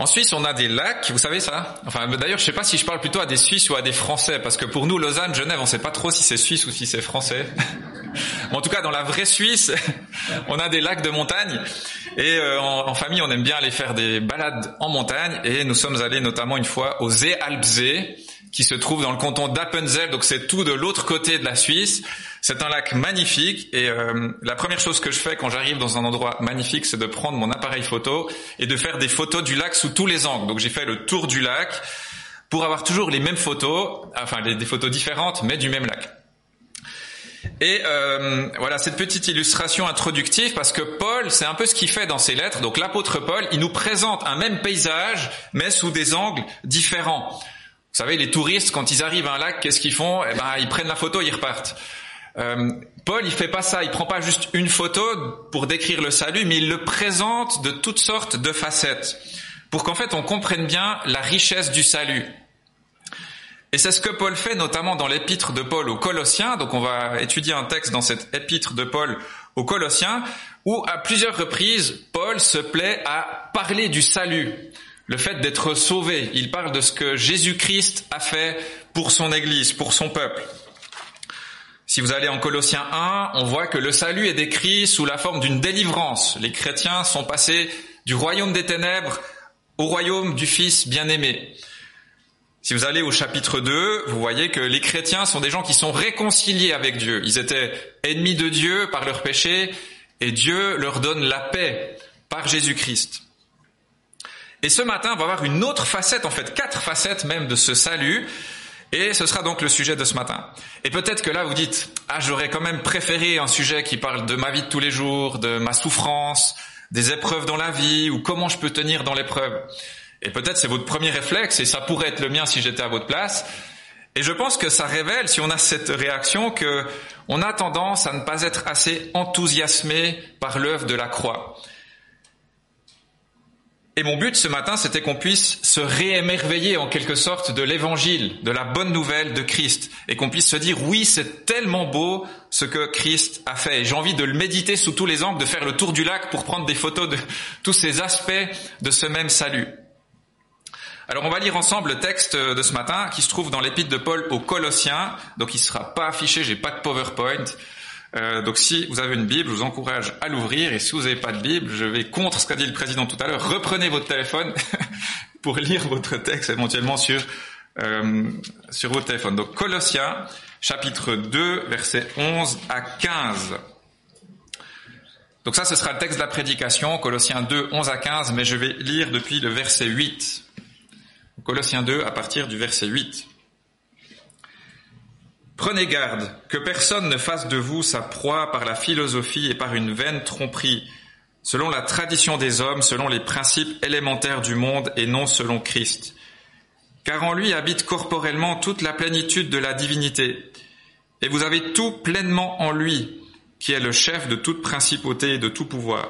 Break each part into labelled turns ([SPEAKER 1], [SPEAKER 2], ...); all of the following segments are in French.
[SPEAKER 1] En Suisse, on a des lacs, vous savez ça? Enfin, d'ailleurs, je sais pas si je parle plutôt à des Suisses ou à des Français, parce que pour nous, Lausanne, Genève, on sait pas trop si c'est suisse ou si c'est français. en tout cas, dans la vraie Suisse, on a des lacs de montagne, et euh, en, famille, on aime bien aller faire des balades en montagne, et nous sommes allés notamment une fois au Seealpsee, qui se trouve dans le canton d'Appenzell, donc c'est tout de l'autre côté de la Suisse. C'est un lac magnifique et euh, la première chose que je fais quand j'arrive dans un endroit magnifique, c'est de prendre mon appareil photo et de faire des photos du lac sous tous les angles. Donc j'ai fait le tour du lac pour avoir toujours les mêmes photos, enfin des photos différentes, mais du même lac. Et euh, voilà cette petite illustration introductive parce que Paul, c'est un peu ce qu'il fait dans ses lettres. Donc l'apôtre Paul, il nous présente un même paysage, mais sous des angles différents. Vous savez, les touristes, quand ils arrivent à un lac, qu'est-ce qu'ils font? Eh ben, ils prennent la photo, ils repartent. Euh, Paul, il fait pas ça. Il prend pas juste une photo pour décrire le salut, mais il le présente de toutes sortes de facettes, pour qu'en fait on comprenne bien la richesse du salut. Et c'est ce que Paul fait notamment dans l'épître de Paul aux Colossiens. Donc on va étudier un texte dans cette épître de Paul aux Colossiens, où à plusieurs reprises Paul se plaît à parler du salut le fait d'être sauvé. Il parle de ce que Jésus-Christ a fait pour son Église, pour son peuple. Si vous allez en Colossiens 1, on voit que le salut est décrit sous la forme d'une délivrance. Les chrétiens sont passés du royaume des ténèbres au royaume du Fils bien-aimé. Si vous allez au chapitre 2, vous voyez que les chrétiens sont des gens qui sont réconciliés avec Dieu. Ils étaient ennemis de Dieu par leur péché et Dieu leur donne la paix par Jésus-Christ. Et ce matin, on va voir une autre facette, en fait quatre facettes même de ce salut. Et ce sera donc le sujet de ce matin. Et peut-être que là, vous dites, ah, j'aurais quand même préféré un sujet qui parle de ma vie de tous les jours, de ma souffrance, des épreuves dans la vie, ou comment je peux tenir dans l'épreuve. Et peut-être c'est votre premier réflexe, et ça pourrait être le mien si j'étais à votre place. Et je pense que ça révèle, si on a cette réaction, que on a tendance à ne pas être assez enthousiasmé par l'œuvre de la croix. Et mon but ce matin, c'était qu'on puisse se réémerveiller en quelque sorte de l'évangile, de la bonne nouvelle de Christ, et qu'on puisse se dire, oui, c'est tellement beau ce que Christ a fait. J'ai envie de le méditer sous tous les angles, de faire le tour du lac pour prendre des photos de tous ces aspects de ce même salut. Alors on va lire ensemble le texte de ce matin qui se trouve dans l'épître de Paul aux Colossiens. Donc il sera pas affiché, j'ai pas de PowerPoint. Euh, donc si vous avez une Bible, je vous encourage à l'ouvrir. Et si vous n'avez pas de Bible, je vais contre ce qu'a dit le président tout à l'heure. Reprenez votre téléphone pour lire votre texte éventuellement sur euh, sur votre téléphone. Donc Colossiens, chapitre 2, versets 11 à 15. Donc ça, ce sera le texte de la prédication, Colossiens 2, 11 à 15, mais je vais lire depuis le verset 8. Colossiens 2 à partir du verset 8. Prenez garde que personne ne fasse de vous sa proie par la philosophie et par une vaine tromperie, selon la tradition des hommes, selon les principes élémentaires du monde et non selon Christ. Car en lui habite corporellement toute la plénitude de la divinité, et vous avez tout pleinement en lui, qui est le chef de toute principauté et de tout pouvoir.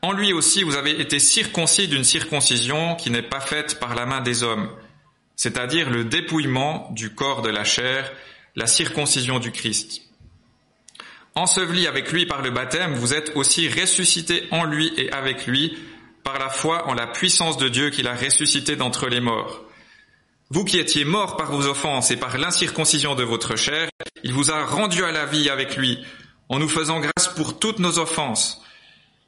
[SPEAKER 1] En lui aussi vous avez été circoncis d'une circoncision qui n'est pas faite par la main des hommes, c'est-à-dire le dépouillement du corps de la chair, la circoncision du Christ. Enseveli avec lui par le baptême, vous êtes aussi ressuscité en lui et avec lui par la foi en la puissance de Dieu qu'il a ressuscité d'entre les morts. Vous qui étiez morts par vos offenses et par l'incirconcision de votre chair, il vous a rendu à la vie avec lui, en nous faisant grâce pour toutes nos offenses.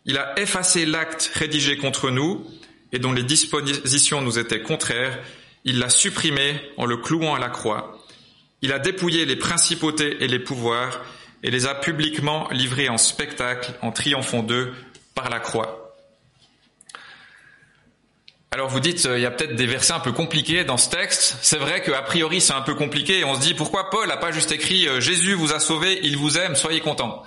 [SPEAKER 1] Il a effacé l'acte rédigé contre nous et dont les dispositions nous étaient contraires, il l'a supprimé en le clouant à la croix. Il a dépouillé les principautés et les pouvoirs et les a publiquement livrés en spectacle en triomphant d'eux par la croix. Alors vous dites, euh, il y a peut-être des versets un peu compliqués dans ce texte. C'est vrai qu'a priori c'est un peu compliqué et on se dit pourquoi Paul n'a pas juste écrit euh, Jésus vous a sauvé, il vous aime, soyez contents.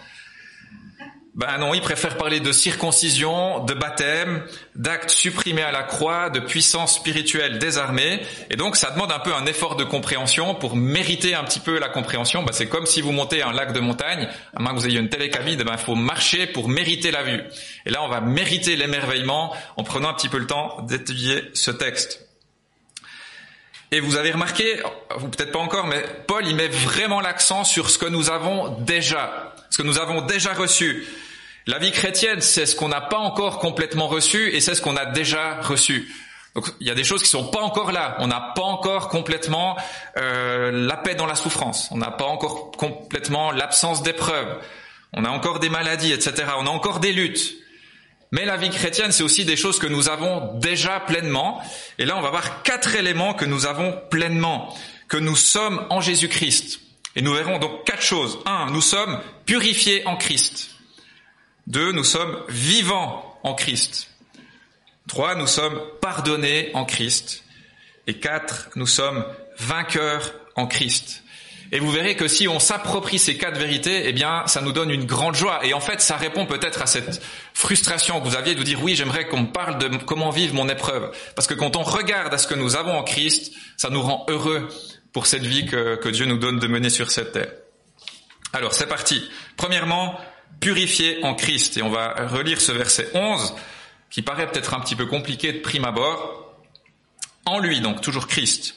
[SPEAKER 1] Ben non, il préfère parler de circoncision, de baptême, d'actes supprimés à la croix, de puissance spirituelle désarmée. Et donc, ça demande un peu un effort de compréhension pour mériter un petit peu la compréhension. Ben, c'est comme si vous montez un lac de montagne, à moins que vous ayez une télécabine, ben, il faut marcher pour mériter la vue. Et là, on va mériter l'émerveillement en prenant un petit peu le temps d'étudier ce texte. Et vous avez remarqué, ou peut-être pas encore, mais Paul, il met vraiment l'accent sur ce que nous avons déjà, ce que nous avons déjà reçu. La vie chrétienne, c'est ce qu'on n'a pas encore complètement reçu et c'est ce qu'on a déjà reçu. Donc il y a des choses qui sont pas encore là. On n'a pas encore complètement euh, la paix dans la souffrance. On n'a pas encore complètement l'absence d'épreuves. On a encore des maladies, etc. On a encore des luttes. Mais la vie chrétienne, c'est aussi des choses que nous avons déjà pleinement. Et là, on va voir quatre éléments que nous avons pleinement, que nous sommes en Jésus-Christ. Et nous verrons donc quatre choses. Un, nous sommes purifiés en Christ. Deux, nous sommes vivants en Christ. Trois, nous sommes pardonnés en Christ. Et quatre, nous sommes vainqueurs en Christ. Et vous verrez que si on s'approprie ces quatre vérités, eh bien, ça nous donne une grande joie. Et en fait, ça répond peut-être à cette frustration que vous aviez de dire, oui, j'aimerais qu'on parle de comment vivre mon épreuve. Parce que quand on regarde à ce que nous avons en Christ, ça nous rend heureux pour cette vie que Dieu nous donne de mener sur cette terre. Alors, c'est parti. Premièrement, purifier en Christ. Et on va relire ce verset 11 qui paraît peut-être un petit peu compliqué de prime abord. En lui, donc toujours Christ.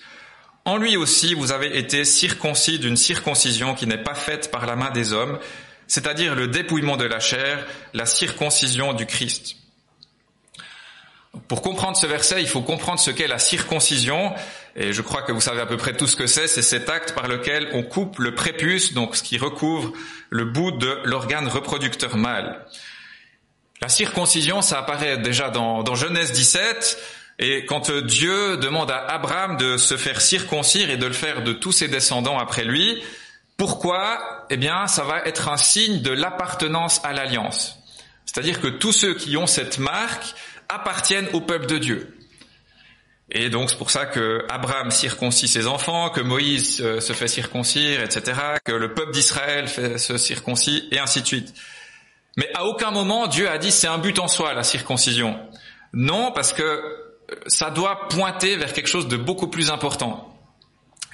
[SPEAKER 1] En lui aussi, vous avez été circoncis d'une circoncision qui n'est pas faite par la main des hommes, c'est-à-dire le dépouillement de la chair, la circoncision du Christ. Pour comprendre ce verset, il faut comprendre ce qu'est la circoncision, et je crois que vous savez à peu près tout ce que c'est, c'est cet acte par lequel on coupe le prépuce, donc ce qui recouvre le bout de l'organe reproducteur mâle. La circoncision, ça apparaît déjà dans, dans Genèse 17, et quand Dieu demande à Abraham de se faire circoncire et de le faire de tous ses descendants après lui, pourquoi? Eh bien, ça va être un signe de l'appartenance à l'alliance. C'est-à-dire que tous ceux qui ont cette marque appartiennent au peuple de Dieu. Et donc c'est pour ça que Abraham circoncis ses enfants, que Moïse euh, se fait circoncire, etc., que le peuple d'Israël se circoncis, et ainsi de suite. Mais à aucun moment Dieu a dit c'est un but en soi la circoncision. Non, parce que ça doit pointer vers quelque chose de beaucoup plus important.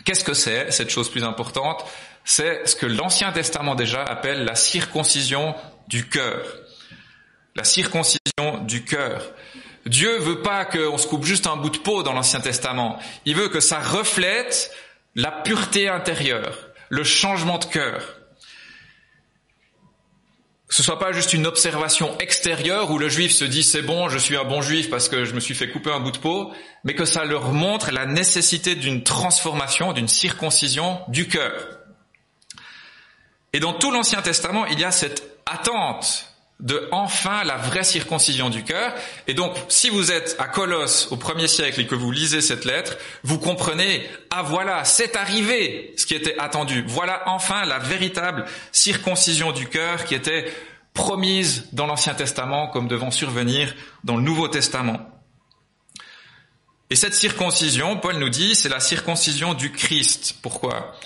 [SPEAKER 1] Qu'est-ce que c'est cette chose plus importante? C'est ce que l'Ancien Testament déjà appelle la circoncision du cœur. La circoncision du cœur. Dieu veut pas qu'on se coupe juste un bout de peau dans l'Ancien Testament. Il veut que ça reflète la pureté intérieure, le changement de cœur ce soit pas juste une observation extérieure où le juif se dit c'est bon, je suis un bon juif parce que je me suis fait couper un bout de peau, mais que ça leur montre la nécessité d'une transformation, d'une circoncision du cœur. Et dans tout l'Ancien Testament, il y a cette attente de enfin la vraie circoncision du cœur. Et donc, si vous êtes à Colosse au premier siècle et que vous lisez cette lettre, vous comprenez, ah voilà, c'est arrivé ce qui était attendu. Voilà enfin la véritable circoncision du cœur qui était promise dans l'Ancien Testament comme devant survenir dans le Nouveau Testament. Et cette circoncision, Paul nous dit, c'est la circoncision du Christ. Pourquoi?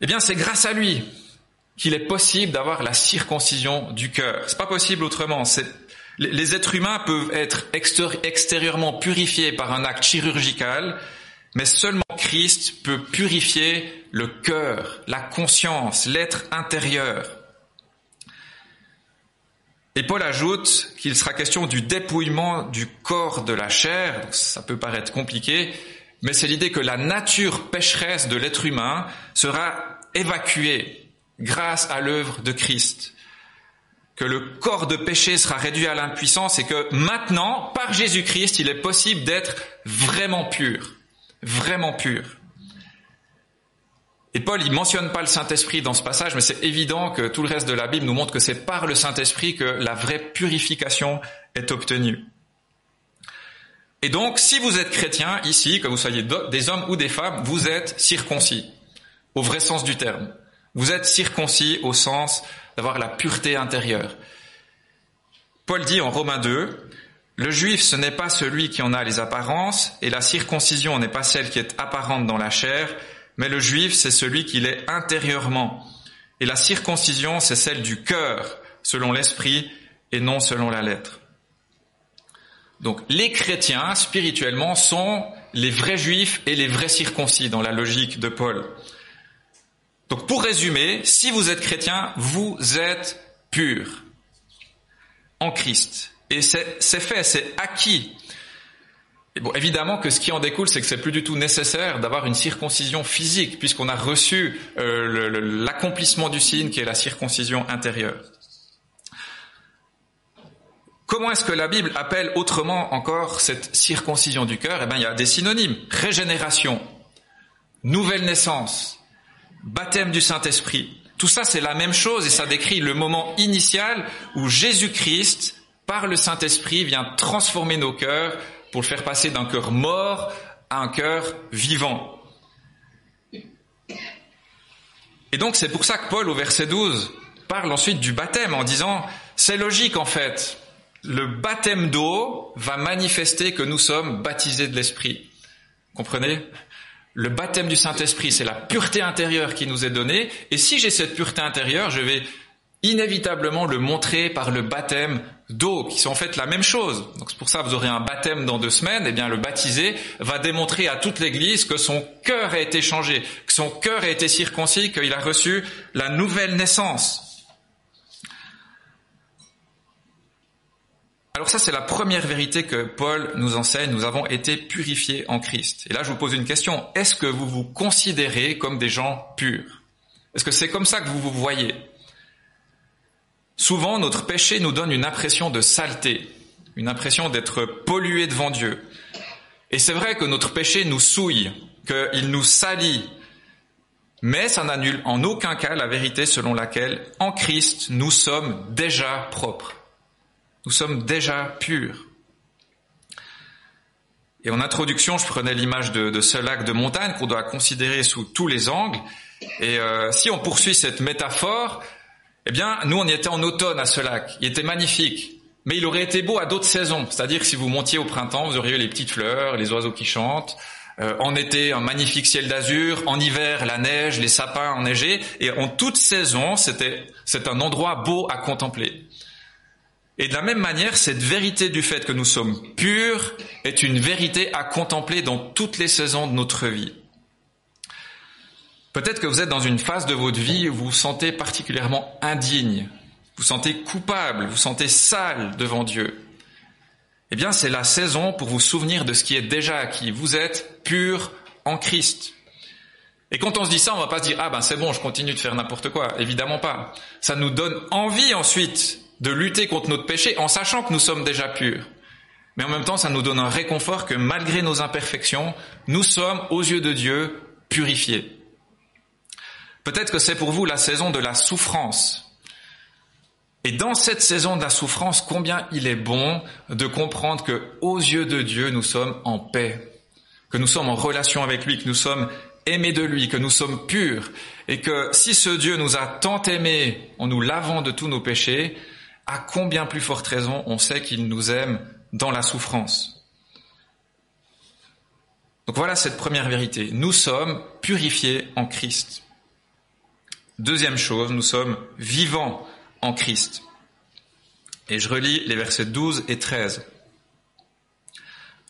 [SPEAKER 1] Eh bien, c'est grâce à lui qu'il est possible d'avoir la circoncision du cœur. C'est pas possible autrement. Les êtres humains peuvent être extérieurement purifiés par un acte chirurgical, mais seulement Christ peut purifier le cœur, la conscience, l'être intérieur. Et Paul ajoute qu'il sera question du dépouillement du corps de la chair. Ça peut paraître compliqué, mais c'est l'idée que la nature pécheresse de l'être humain sera évacuée grâce à l'œuvre de Christ. Que le corps de péché sera réduit à l'impuissance et que maintenant, par Jésus-Christ, il est possible d'être vraiment pur. Vraiment pur. Et Paul, il mentionne pas le Saint-Esprit dans ce passage, mais c'est évident que tout le reste de la Bible nous montre que c'est par le Saint-Esprit que la vraie purification est obtenue. Et donc, si vous êtes chrétien ici, que vous soyez des hommes ou des femmes, vous êtes circoncis, au vrai sens du terme. Vous êtes circoncis au sens d'avoir la pureté intérieure. Paul dit en Romains 2, le juif ce n'est pas celui qui en a les apparences, et la circoncision n'est pas celle qui est apparente dans la chair, mais le juif c'est celui qui l'est intérieurement. Et la circoncision c'est celle du cœur, selon l'esprit, et non selon la lettre. Donc les chrétiens, spirituellement, sont les vrais juifs et les vrais circoncis dans la logique de Paul. Donc pour résumer, si vous êtes chrétien, vous êtes pur en Christ. Et c'est fait, c'est acquis. Et bon, évidemment que ce qui en découle, c'est que c'est plus du tout nécessaire d'avoir une circoncision physique, puisqu'on a reçu euh, l'accomplissement du signe qui est la circoncision intérieure. Comment est-ce que la Bible appelle autrement encore cette circoncision du cœur? Eh bien, il y a des synonymes. Régénération, nouvelle naissance, baptême du Saint-Esprit. Tout ça, c'est la même chose et ça décrit le moment initial où Jésus-Christ, par le Saint-Esprit, vient transformer nos cœurs pour le faire passer d'un cœur mort à un cœur vivant. Et donc c'est pour ça que Paul au verset 12 parle ensuite du baptême en disant c'est logique en fait. Le baptême d'eau va manifester que nous sommes baptisés de l'Esprit. Comprenez? Le baptême du Saint-Esprit, c'est la pureté intérieure qui nous est donnée. Et si j'ai cette pureté intérieure, je vais inévitablement le montrer par le baptême d'eau, qui sont en fait la même chose. Donc c'est pour ça que vous aurez un baptême dans deux semaines. Eh bien, le baptisé va démontrer à toute l'Église que son cœur a été changé, que son cœur a été circoncis, qu'il a reçu la nouvelle naissance. Alors ça, c'est la première vérité que Paul nous enseigne. Nous avons été purifiés en Christ. Et là, je vous pose une question. Est-ce que vous vous considérez comme des gens purs? Est-ce que c'est comme ça que vous vous voyez? Souvent, notre péché nous donne une impression de saleté, une impression d'être pollué devant Dieu. Et c'est vrai que notre péché nous souille, qu'il nous salit, mais ça n'annule en aucun cas la vérité selon laquelle, en Christ, nous sommes déjà propres. Nous sommes déjà purs. Et en introduction, je prenais l'image de, ce lac de montagne qu'on doit considérer sous tous les angles. Et euh, si on poursuit cette métaphore, eh bien, nous, on y était en automne à ce lac. Il était magnifique. Mais il aurait été beau à d'autres saisons. C'est-à-dire que si vous montiez au printemps, vous auriez les petites fleurs, les oiseaux qui chantent. Euh, en été, un magnifique ciel d'azur. En hiver, la neige, les sapins enneigés. Et en toute saison, c'était, c'est un endroit beau à contempler. Et de la même manière, cette vérité du fait que nous sommes purs est une vérité à contempler dans toutes les saisons de notre vie. Peut-être que vous êtes dans une phase de votre vie où vous vous sentez particulièrement indigne, vous sentez coupable, vous sentez sale devant Dieu. Eh bien, c'est la saison pour vous souvenir de ce qui est déjà acquis. Vous êtes pur en Christ. Et quand on se dit ça, on va pas se dire, ah ben c'est bon, je continue de faire n'importe quoi. Évidemment pas. Ça nous donne envie ensuite de lutter contre notre péché en sachant que nous sommes déjà purs. Mais en même temps, ça nous donne un réconfort que malgré nos imperfections, nous sommes, aux yeux de Dieu, purifiés. Peut-être que c'est pour vous la saison de la souffrance. Et dans cette saison de la souffrance, combien il est bon de comprendre que, aux yeux de Dieu, nous sommes en paix, que nous sommes en relation avec lui, que nous sommes aimés de lui, que nous sommes purs, et que si ce Dieu nous a tant aimés en nous lavant de tous nos péchés, à combien plus forte raison on sait qu'il nous aime dans la souffrance. Donc voilà cette première vérité. Nous sommes purifiés en Christ. Deuxième chose, nous sommes vivants en Christ. Et je relis les versets 12 et 13.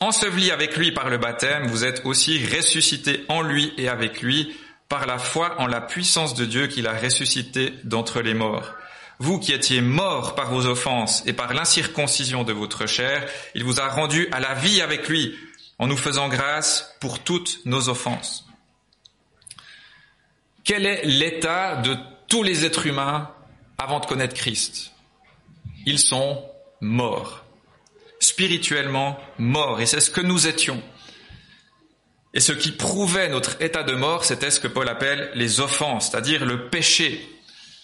[SPEAKER 1] Ensevelis avec lui par le baptême, vous êtes aussi ressuscités en lui et avec lui par la foi en la puissance de Dieu qu'il a ressuscité d'entre les morts. Vous qui étiez morts par vos offenses et par l'incirconcision de votre chair, il vous a rendu à la vie avec lui en nous faisant grâce pour toutes nos offenses. Quel est l'état de tous les êtres humains avant de connaître Christ? Ils sont morts, spirituellement morts, et c'est ce que nous étions. Et ce qui prouvait notre état de mort, c'était ce que Paul appelle les offenses, c'est-à-dire le péché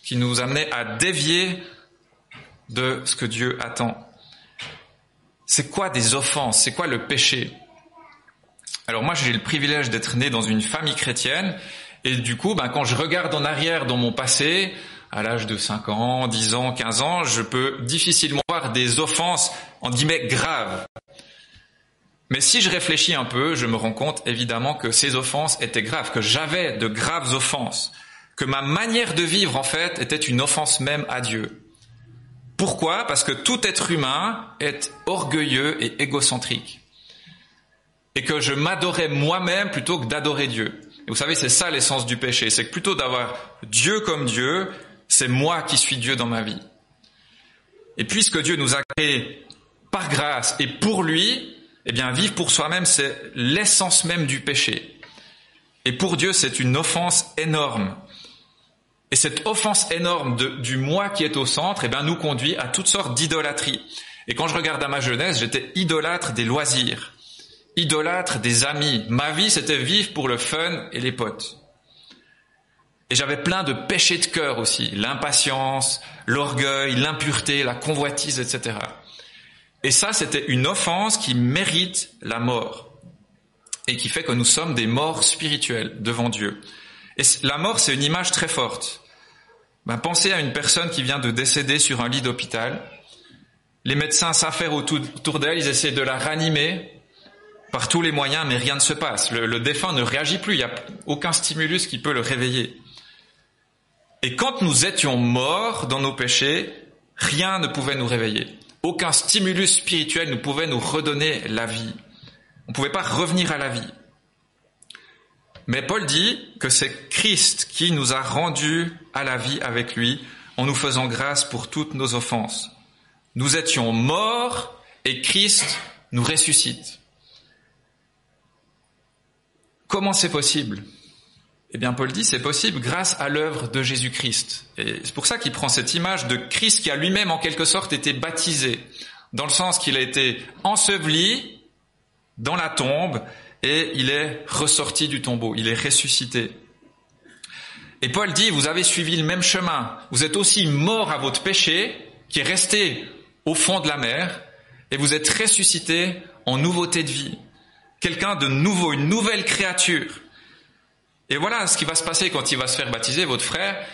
[SPEAKER 1] qui nous amenait à dévier de ce que Dieu attend. C'est quoi des offenses? C'est quoi le péché? Alors moi j'ai le privilège d'être né dans une famille chrétienne et du coup, ben, quand je regarde en arrière dans mon passé, à l'âge de 5 ans, 10 ans, 15 ans, je peux difficilement voir des offenses, en guillemets, graves. Mais si je réfléchis un peu, je me rends compte évidemment que ces offenses étaient graves, que j'avais de graves offenses, que ma manière de vivre en fait était une offense même à Dieu. Pourquoi? Parce que tout être humain est orgueilleux et égocentrique. Et que je m'adorais moi-même plutôt que d'adorer Dieu. Et vous savez, c'est ça l'essence du péché. C'est que plutôt d'avoir Dieu comme Dieu, c'est moi qui suis Dieu dans ma vie. Et puisque Dieu nous a créés par grâce et pour lui, eh bien, vivre pour soi-même, c'est l'essence même du péché. Et pour Dieu, c'est une offense énorme. Et cette offense énorme du moi qui est au centre, eh bien, nous conduit à toutes sortes d'idolâtries. Et quand je regarde à ma jeunesse, j'étais idolâtre des loisirs, idolâtre des amis. Ma vie, c'était vivre pour le fun et les potes. Et j'avais plein de péchés de cœur aussi, l'impatience, l'orgueil, l'impureté, la convoitise, etc. Et ça, c'était une offense qui mérite la mort et qui fait que nous sommes des morts spirituels devant Dieu. Et la mort, c'est une image très forte. Ben, pensez à une personne qui vient de décéder sur un lit d'hôpital. Les médecins s'affairent autour d'elle, ils essaient de la ranimer par tous les moyens, mais rien ne se passe. Le, le défunt ne réagit plus, il n'y a aucun stimulus qui peut le réveiller. Et quand nous étions morts dans nos péchés, rien ne pouvait nous réveiller. Aucun stimulus spirituel ne pouvait nous redonner la vie. On ne pouvait pas revenir à la vie. Mais Paul dit que c'est Christ qui nous a rendus à la vie avec lui en nous faisant grâce pour toutes nos offenses. Nous étions morts et Christ nous ressuscite. Comment c'est possible? Eh bien, Paul dit c'est possible grâce à l'œuvre de Jésus-Christ. Et c'est pour ça qu'il prend cette image de Christ qui a lui-même en quelque sorte été baptisé, dans le sens qu'il a été enseveli dans la tombe et il est ressorti du tombeau, il est ressuscité. Et Paul dit, vous avez suivi le même chemin, vous êtes aussi mort à votre péché, qui est resté au fond de la mer, et vous êtes ressuscité en nouveauté de vie. Quelqu'un de nouveau, une nouvelle créature. Et voilà ce qui va se passer quand il va se faire baptiser, votre frère.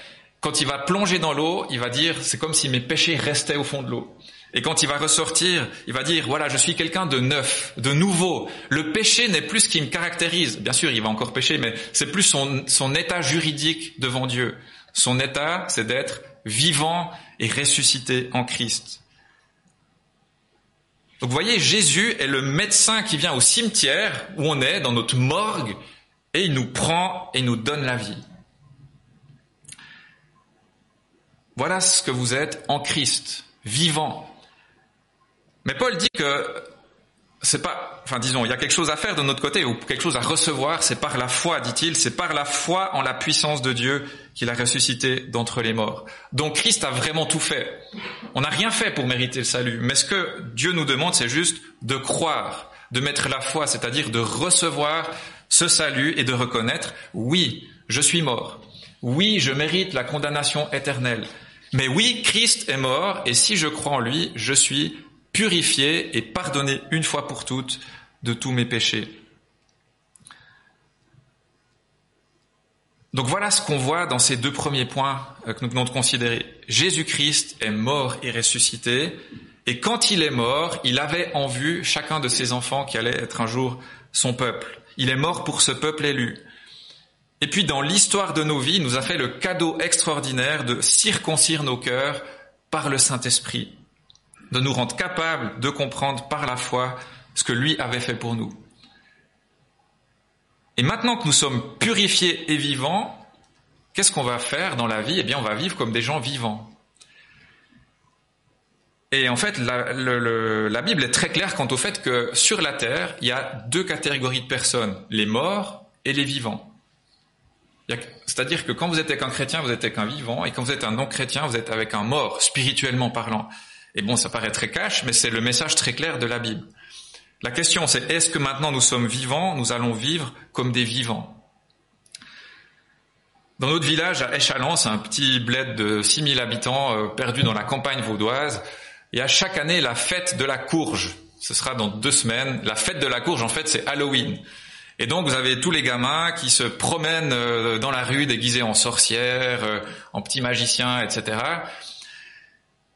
[SPEAKER 1] Quand il va plonger dans l'eau, il va dire, c'est comme si mes péchés restaient au fond de l'eau. Et quand il va ressortir, il va dire, voilà, je suis quelqu'un de neuf, de nouveau. Le péché n'est plus ce qui me caractérise. Bien sûr, il va encore pécher, mais c'est plus son, son état juridique devant Dieu. Son état, c'est d'être vivant et ressuscité en Christ. Donc vous voyez, Jésus est le médecin qui vient au cimetière où on est, dans notre morgue, et il nous prend et nous donne la vie. Voilà ce que vous êtes en Christ, vivant, mais Paul dit que c'est pas, enfin disons, il y a quelque chose à faire de notre côté ou quelque chose à recevoir, c'est par la foi, dit-il, c'est par la foi en la puissance de Dieu qu'il a ressuscité d'entre les morts. Donc Christ a vraiment tout fait. On n'a rien fait pour mériter le salut, mais ce que Dieu nous demande, c'est juste de croire, de mettre la foi, c'est-à-dire de recevoir ce salut et de reconnaître, oui, je suis mort. Oui, je mérite la condamnation éternelle. Mais oui, Christ est mort et si je crois en lui, je suis purifié et pardonné une fois pour toutes de tous mes péchés. Donc voilà ce qu'on voit dans ces deux premiers points euh, que nous venons de considérer. Jésus-Christ est mort et ressuscité, et quand il est mort, il avait en vue chacun de ses enfants qui allait être un jour son peuple. Il est mort pour ce peuple élu. Et puis dans l'histoire de nos vies, il nous a fait le cadeau extraordinaire de circoncire nos cœurs par le Saint-Esprit de nous rendre capables de comprendre par la foi ce que lui avait fait pour nous. Et maintenant que nous sommes purifiés et vivants, qu'est-ce qu'on va faire dans la vie? Eh bien, on va vivre comme des gens vivants. Et en fait, la, Bible est très claire quant au fait que sur la terre, il y a deux catégories de personnes, les morts et les vivants. C'est-à-dire que quand vous êtes avec un chrétien, vous êtes avec un vivant, et quand vous êtes un non-chrétien, vous êtes avec un mort, spirituellement parlant. Et bon, ça paraît très cash, mais c'est le message très clair de la Bible. La question c'est, est-ce que maintenant nous sommes vivants, nous allons vivre comme des vivants? Dans notre village à Échalon, c'est un petit bled de 6000 habitants euh, perdu dans la campagne vaudoise, et à chaque année la fête de la courge. Ce sera dans deux semaines. La fête de la courge, en fait, c'est Halloween. Et donc vous avez tous les gamins qui se promènent euh, dans la rue déguisés en sorcières, euh, en petits magiciens, etc.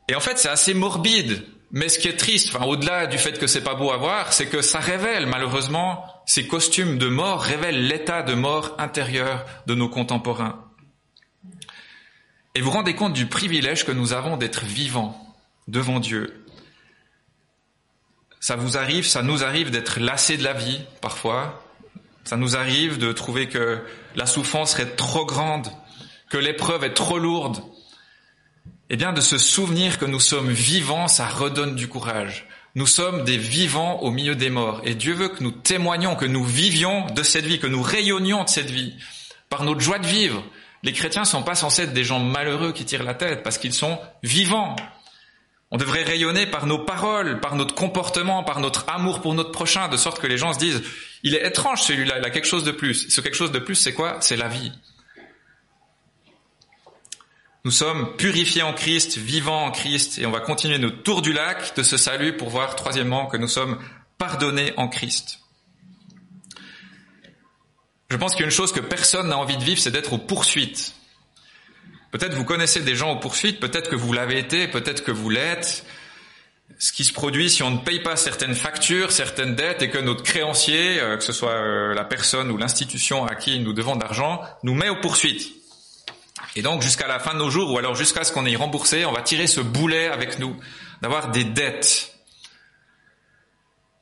[SPEAKER 1] Et en fait, c'est assez morbide. Mais ce qui est triste, enfin, au-delà du fait que c'est pas beau à voir, c'est que ça révèle, malheureusement, ces costumes de mort révèlent l'état de mort intérieur de nos contemporains. Et vous rendez compte du privilège que nous avons d'être vivants devant Dieu. Ça vous arrive, ça nous arrive d'être lassés de la vie, parfois. Ça nous arrive de trouver que la souffrance serait trop grande, que l'épreuve est trop lourde, eh bien, de se souvenir que nous sommes vivants, ça redonne du courage. Nous sommes des vivants au milieu des morts. Et Dieu veut que nous témoignions, que nous vivions de cette vie, que nous rayonnions de cette vie, par notre joie de vivre. Les chrétiens sont pas censés être des gens malheureux qui tirent la tête, parce qu'ils sont vivants. On devrait rayonner par nos paroles, par notre comportement, par notre amour pour notre prochain, de sorte que les gens se disent, il est étrange celui-là, il a quelque chose de plus. Ce quelque chose de plus, c'est quoi? C'est la vie. Nous sommes purifiés en Christ, vivants en Christ, et on va continuer notre tour du lac de ce salut pour voir, troisièmement, que nous sommes pardonnés en Christ. Je pense qu'une chose que personne n'a envie de vivre, c'est d'être aux poursuites. Peut-être vous connaissez des gens aux poursuites, peut-être que vous l'avez été, peut-être que vous l'êtes. Ce qui se produit si on ne paye pas certaines factures, certaines dettes, et que notre créancier, euh, que ce soit euh, la personne ou l'institution à qui nous devons d'argent, nous met aux poursuites. Et donc jusqu'à la fin de nos jours, ou alors jusqu'à ce qu'on ait remboursé, on va tirer ce boulet avec nous, d'avoir des dettes.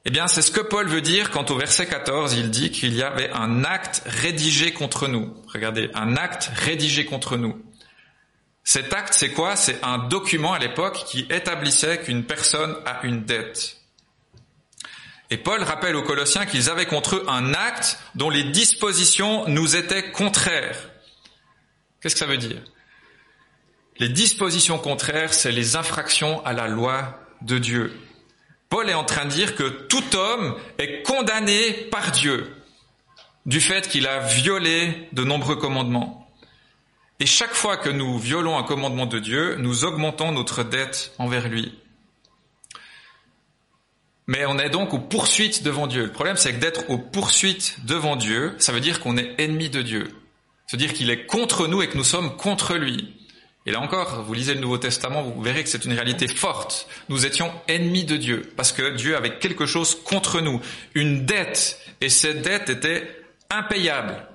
[SPEAKER 1] Eh bien, c'est ce que Paul veut dire quand au verset 14, il dit qu'il y avait un acte rédigé contre nous. Regardez, un acte rédigé contre nous. Cet acte, c'est quoi? C'est un document à l'époque qui établissait qu'une personne a une dette. Et Paul rappelle aux Colossiens qu'ils avaient contre eux un acte dont les dispositions nous étaient contraires. Qu'est-ce que ça veut dire? Les dispositions contraires, c'est les infractions à la loi de Dieu. Paul est en train de dire que tout homme est condamné par Dieu du fait qu'il a violé de nombreux commandements. Et chaque fois que nous violons un commandement de Dieu, nous augmentons notre dette envers lui. Mais on est donc aux poursuites devant Dieu. Le problème, c'est que d'être aux poursuites devant Dieu, ça veut dire qu'on est ennemi de Dieu. Ça veut dire qu'il est contre nous et que nous sommes contre lui. Et là encore, vous lisez le Nouveau Testament, vous verrez que c'est une réalité forte. Nous étions ennemis de Dieu, parce que Dieu avait quelque chose contre nous, une dette, et cette dette était impayable,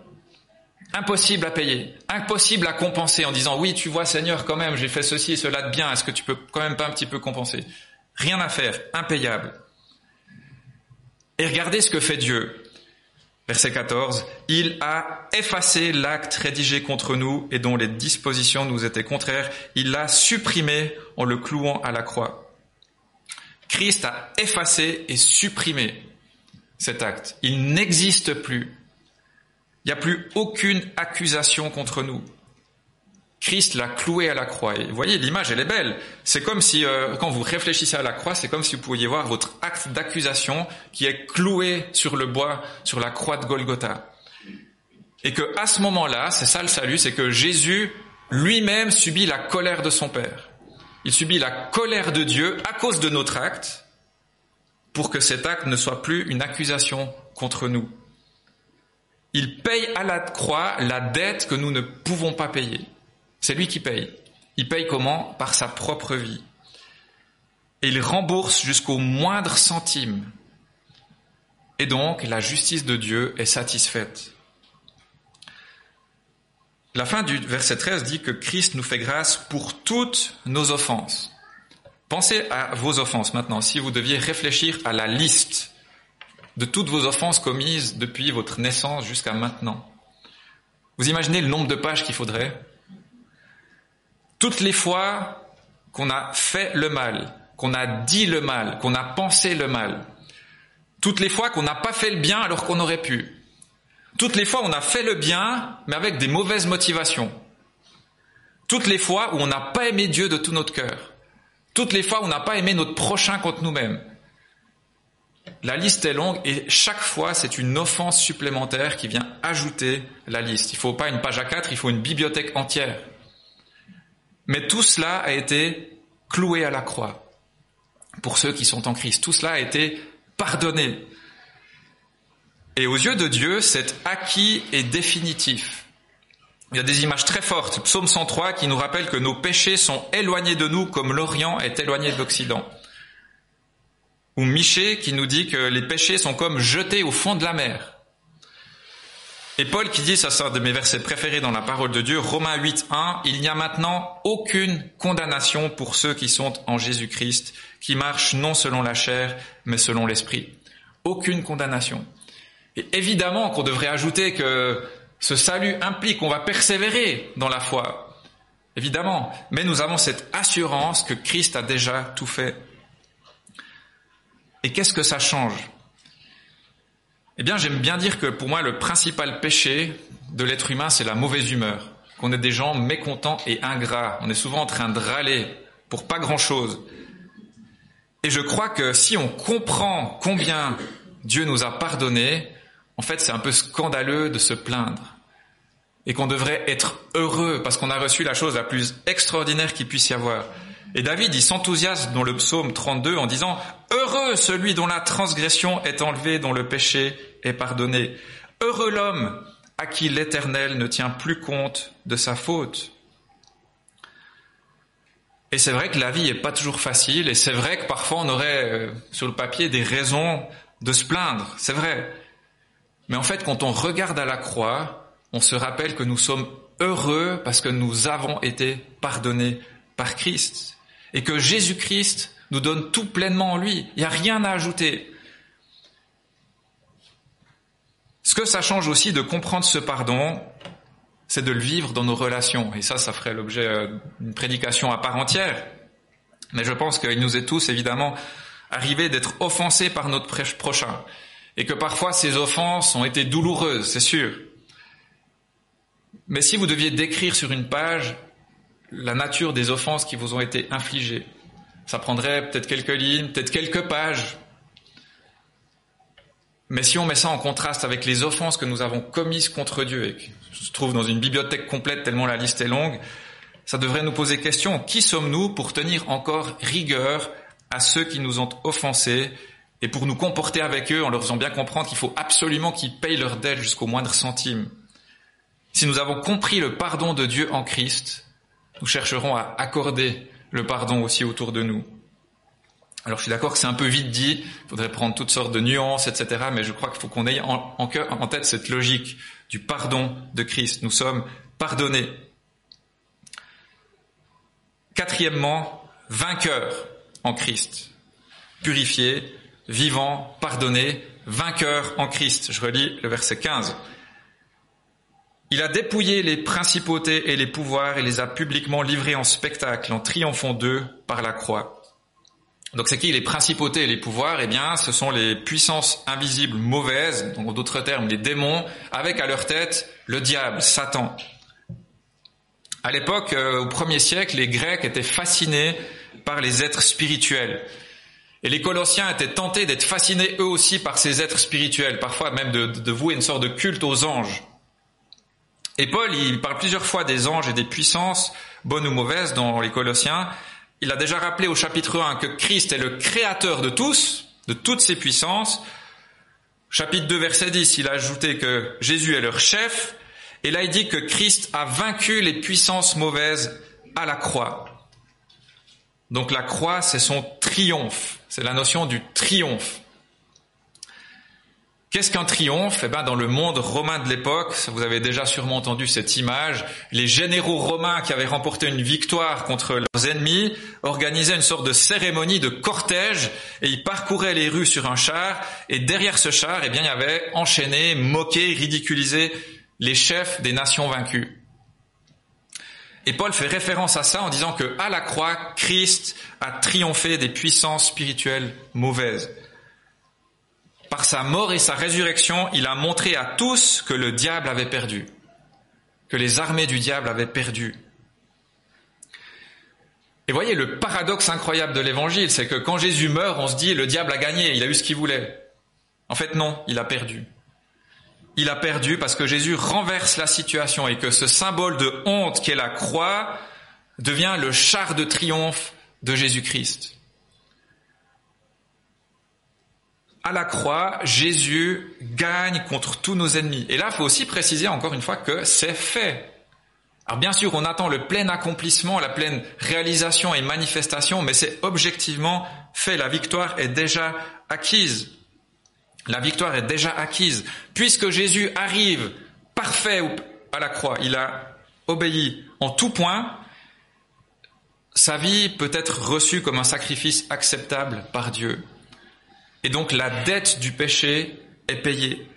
[SPEAKER 1] impossible à payer, impossible à compenser en disant oui, tu vois Seigneur, quand même, j'ai fait ceci et cela de bien, est-ce que tu peux quand même pas un petit peu compenser? Rien à faire, impayable. Et regardez ce que fait Dieu. Verset 14, il a effacé l'acte rédigé contre nous et dont les dispositions nous étaient contraires, il l'a supprimé en le clouant à la croix. Christ a effacé et supprimé cet acte. Il n'existe plus. Il n'y a plus aucune accusation contre nous. Christ l'a cloué à la croix. Vous voyez, l'image, elle est belle. C'est comme si, euh, quand vous réfléchissez à la croix, c'est comme si vous pouviez voir votre acte d'accusation qui est cloué sur le bois, sur la croix de Golgotha. Et que à ce moment-là, c'est ça le salut, c'est que Jésus lui-même subit la colère de son Père. Il subit la colère de Dieu à cause de notre acte, pour que cet acte ne soit plus une accusation contre nous. Il paye à la croix la dette que nous ne pouvons pas payer. C'est lui qui paye. Il paye comment? Par sa propre vie. Et il rembourse jusqu'au moindre centime. Et donc, la justice de Dieu est satisfaite. La fin du verset 13 dit que Christ nous fait grâce pour toutes nos offenses. Pensez à vos offenses maintenant. Si vous deviez réfléchir à la liste de toutes vos offenses commises depuis votre naissance jusqu'à maintenant, vous imaginez le nombre de pages qu'il faudrait? Toutes les fois qu'on a fait le mal, qu'on a dit le mal, qu'on a pensé le mal, toutes les fois qu'on n'a pas fait le bien alors qu'on aurait pu, toutes les fois où on a fait le bien mais avec des mauvaises motivations, toutes les fois où on n'a pas aimé Dieu de tout notre cœur, toutes les fois où on n'a pas aimé notre prochain contre nous-mêmes. La liste est longue et chaque fois c'est une offense supplémentaire qui vient ajouter la liste. Il ne faut pas une page à quatre, il faut une bibliothèque entière. Mais tout cela a été cloué à la croix pour ceux qui sont en Christ. Tout cela a été pardonné. Et aux yeux de Dieu, c'est acquis et définitif. Il y a des images très fortes. Psaume 103 qui nous rappelle que nos péchés sont éloignés de nous comme l'Orient est éloigné de l'Occident. Ou Michée qui nous dit que les péchés sont comme jetés au fond de la mer. Et Paul qui dit, ça sort de mes versets préférés dans la parole de Dieu, Romains 8, 1, il n'y a maintenant aucune condamnation pour ceux qui sont en Jésus-Christ, qui marchent non selon la chair, mais selon l'esprit. Aucune condamnation. Et évidemment qu'on devrait ajouter que ce salut implique qu'on va persévérer dans la foi. Évidemment. Mais nous avons cette assurance que Christ a déjà tout fait. Et qu'est-ce que ça change? Eh bien, j'aime bien dire que pour moi, le principal péché de l'être humain, c'est la mauvaise humeur. Qu'on est des gens mécontents et ingrats. On est souvent en train de râler pour pas grand chose. Et je crois que si on comprend combien Dieu nous a pardonné, en fait, c'est un peu scandaleux de se plaindre. Et qu'on devrait être heureux parce qu'on a reçu la chose la plus extraordinaire qu'il puisse y avoir. Et David, il s'enthousiasme dans le psaume 32 en disant, Heureux celui dont la transgression est enlevée, dont le péché est pardonné. Heureux l'homme à qui l'Éternel ne tient plus compte de sa faute. Et c'est vrai que la vie n'est pas toujours facile, et c'est vrai que parfois on aurait euh, sur le papier des raisons de se plaindre, c'est vrai. Mais en fait, quand on regarde à la croix, on se rappelle que nous sommes heureux parce que nous avons été pardonnés par Christ, et que Jésus-Christ nous donne tout pleinement en lui. Il n'y a rien à ajouter. Ce que ça change aussi de comprendre ce pardon, c'est de le vivre dans nos relations. Et ça, ça ferait l'objet euh, d'une prédication à part entière. Mais je pense qu'il nous est tous, évidemment, arrivé d'être offensés par notre prochain. Et que parfois ces offenses ont été douloureuses, c'est sûr. Mais si vous deviez décrire sur une page la nature des offenses qui vous ont été infligées, ça prendrait peut-être quelques lignes, peut-être quelques pages. Mais si on met ça en contraste avec les offenses que nous avons commises contre Dieu et se trouve dans une bibliothèque complète tellement la liste est longue, ça devrait nous poser question, qui sommes-nous pour tenir encore rigueur à ceux qui nous ont offensés et pour nous comporter avec eux en leur faisant bien comprendre qu'il faut absolument qu'ils payent leur dette jusqu'au moindre centime? Si nous avons compris le pardon de Dieu en Christ, nous chercherons à accorder le pardon aussi autour de nous. Alors je suis d'accord que c'est un peu vite dit, il faudrait prendre toutes sortes de nuances, etc. Mais je crois qu'il faut qu'on ait en, en tête cette logique du pardon de Christ. Nous sommes pardonnés. Quatrièmement, vainqueurs en Christ. Purifiés, vivants, pardonnés, vainqueurs en Christ. Je relis le verset 15. Il a dépouillé les principautés et les pouvoirs et les a publiquement livrés en spectacle en triomphant d'eux par la croix. Donc c'est qui les principautés et les pouvoirs? Eh bien, ce sont les puissances invisibles mauvaises, donc en d'autres termes les démons, avec à leur tête le diable, Satan. À l'époque, euh, au premier siècle, les Grecs étaient fascinés par les êtres spirituels. Et les Colossiens étaient tentés d'être fascinés eux aussi par ces êtres spirituels, parfois même de, de vouer une sorte de culte aux anges. Et Paul, il parle plusieurs fois des anges et des puissances, bonnes ou mauvaises, dans les Colossiens, il a déjà rappelé au chapitre 1 que Christ est le créateur de tous, de toutes ces puissances. Chapitre 2, verset 10, il a ajouté que Jésus est leur chef. Et là, il dit que Christ a vaincu les puissances mauvaises à la croix. Donc la croix, c'est son triomphe. C'est la notion du triomphe. Qu'est-ce qu'un triomphe? Eh ben, dans le monde romain de l'époque, vous avez déjà sûrement entendu cette image, les généraux romains qui avaient remporté une victoire contre leurs ennemis organisaient une sorte de cérémonie de cortège et ils parcouraient les rues sur un char et derrière ce char, eh bien, il y avait enchaîné, moqué, ridiculisé les chefs des nations vaincues. Et Paul fait référence à ça en disant que à la croix, Christ a triomphé des puissances spirituelles mauvaises. Par sa mort et sa résurrection, il a montré à tous que le diable avait perdu, que les armées du diable avaient perdu. Et voyez, le paradoxe incroyable de l'évangile, c'est que quand Jésus meurt, on se dit, le diable a gagné, il a eu ce qu'il voulait. En fait, non, il a perdu. Il a perdu parce que Jésus renverse la situation et que ce symbole de honte qu'est la croix devient le char de triomphe de Jésus-Christ. À la croix, Jésus gagne contre tous nos ennemis. Et là, il faut aussi préciser encore une fois que c'est fait. Alors bien sûr, on attend le plein accomplissement, la pleine réalisation et manifestation, mais c'est objectivement fait. La victoire est déjà acquise. La victoire est déjà acquise. Puisque Jésus arrive parfait à la croix, il a obéi en tout point, sa vie peut être reçue comme un sacrifice acceptable par Dieu. Et donc la dette du péché est payée.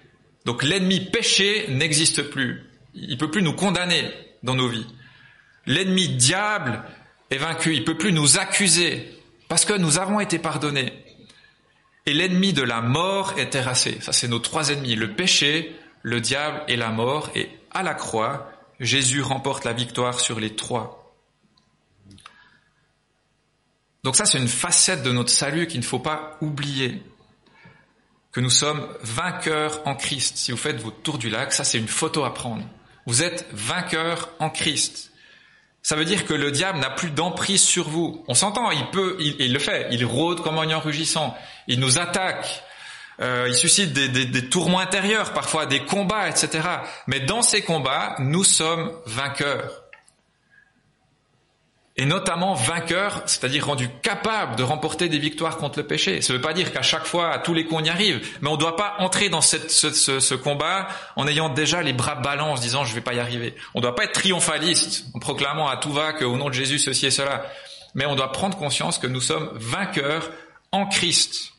[SPEAKER 1] Donc l'ennemi péché n'existe plus. Il peut plus nous condamner dans nos vies. L'ennemi diable est vaincu. Il peut plus nous accuser parce que nous avons été pardonnés. Et l'ennemi de la mort est terrassé. Ça, c'est nos trois ennemis. Le péché, le diable et la mort. Et à la croix, Jésus remporte la victoire sur les trois. Donc ça, c'est une facette de notre salut qu'il ne faut pas oublier. Que nous sommes vainqueurs en Christ. Si vous faites votre tour du lac, ça c'est une photo à prendre. Vous êtes vainqueurs en Christ. Ça veut dire que le diable n'a plus d'emprise sur vous. On s'entend, il peut, il, le fait, il rôde comme un rugissant, il nous attaque, euh, il suscite des, tourments intérieurs, parfois des combats, etc. Mais dans ces combats, nous sommes vainqueurs et notamment vainqueur, c'est-à-dire rendu capable de remporter des victoires contre le péché. Ça ne veut pas dire qu'à chaque fois, à tous les coups, on y arrive, mais on ne doit pas entrer dans ce, combat en ayant déjà les bras ballants, en se disant je vais pas y arriver. On ne doit pas être triomphaliste en proclamant à tout va qu'au nom de Jésus ceci et cela, mais on doit prendre conscience que nous sommes vainqueurs en Christ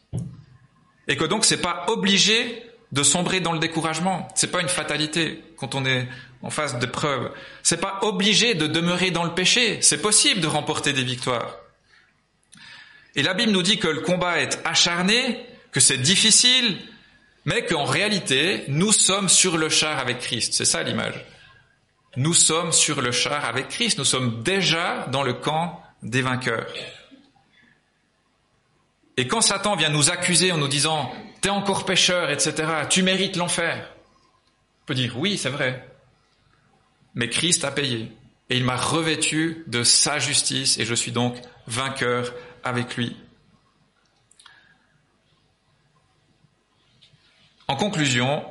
[SPEAKER 1] et que donc c'est pas obligé de sombrer dans le découragement. C'est pas une fatalité quand on est en face de preuves. C'est pas obligé de demeurer dans le péché. C'est possible de remporter des victoires. Et la Bible nous dit que le combat est acharné, que c'est difficile, mais qu'en réalité, nous sommes sur le char avec Christ. C'est ça l'image. Nous sommes sur le char avec Christ. Nous sommes déjà dans le camp des vainqueurs. Et quand Satan vient nous accuser en nous disant T'es encore pécheur, etc., tu mérites l'enfer, on peut dire Oui, c'est vrai mais Christ a payé et il m'a revêtu de sa justice et je suis donc vainqueur avec lui. En conclusion,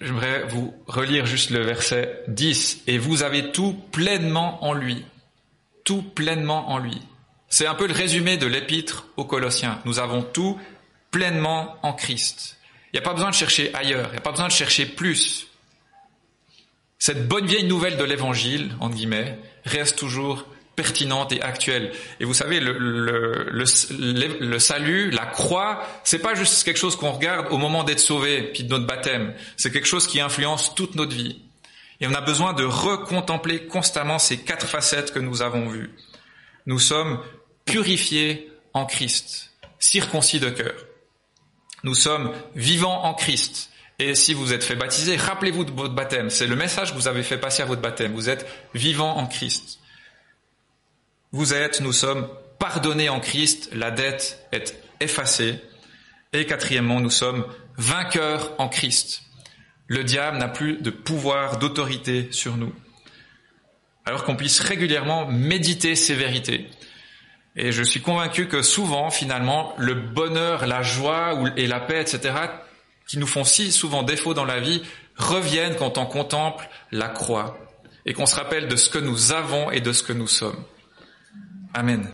[SPEAKER 1] j'aimerais vous relire juste le verset 10. Et vous avez tout pleinement en lui. Tout pleinement en lui. C'est un peu le résumé de l'épître aux Colossiens. Nous avons tout pleinement en Christ. Il n'y a pas besoin de chercher ailleurs, il n'y a pas besoin de chercher plus cette bonne vieille nouvelle de l'évangile, en guillemets, reste toujours pertinente et actuelle. Et vous savez, le, le, le, salut, la croix, c'est pas juste quelque chose qu'on regarde au moment d'être sauvé, puis de notre baptême. C'est quelque chose qui influence toute notre vie. Et on a besoin de recontempler constamment ces quatre facettes que nous avons vues. Nous sommes purifiés en Christ, circoncis de cœur. Nous sommes vivants en Christ. Et si vous êtes fait baptiser, rappelez-vous de votre baptême. C'est le message que vous avez fait passer à votre baptême. Vous êtes vivant en Christ. Vous êtes, nous sommes pardonnés en Christ. La dette est effacée. Et quatrièmement, nous sommes vainqueurs en Christ. Le diable n'a plus de pouvoir, d'autorité sur nous. Alors qu'on puisse régulièrement méditer ces vérités. Et je suis convaincu que souvent, finalement, le bonheur, la joie et la paix, etc., qui nous font si souvent défaut dans la vie reviennent quand on contemple la croix et qu'on se rappelle de ce que nous avons et de ce que nous sommes. Amen.